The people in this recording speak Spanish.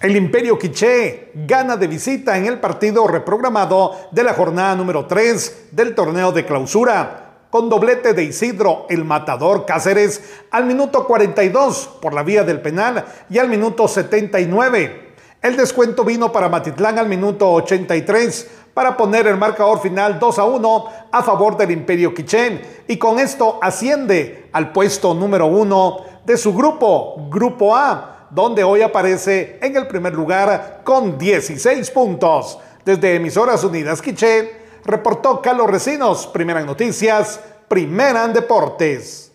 El Imperio Quiché gana de visita en el partido reprogramado de la jornada número 3 del torneo de clausura, con doblete de Isidro el Matador Cáceres al minuto 42 por la vía del penal y al minuto 79. El descuento vino para Matitlán al minuto 83 para poner el marcador final 2 a 1 a favor del Imperio Quichén y con esto asciende al puesto número 1 de su grupo, Grupo A donde hoy aparece en el primer lugar con 16 puntos. Desde Emisoras Unidas Quiché, reportó Carlos Recinos, Primera en Noticias, Primera en Deportes.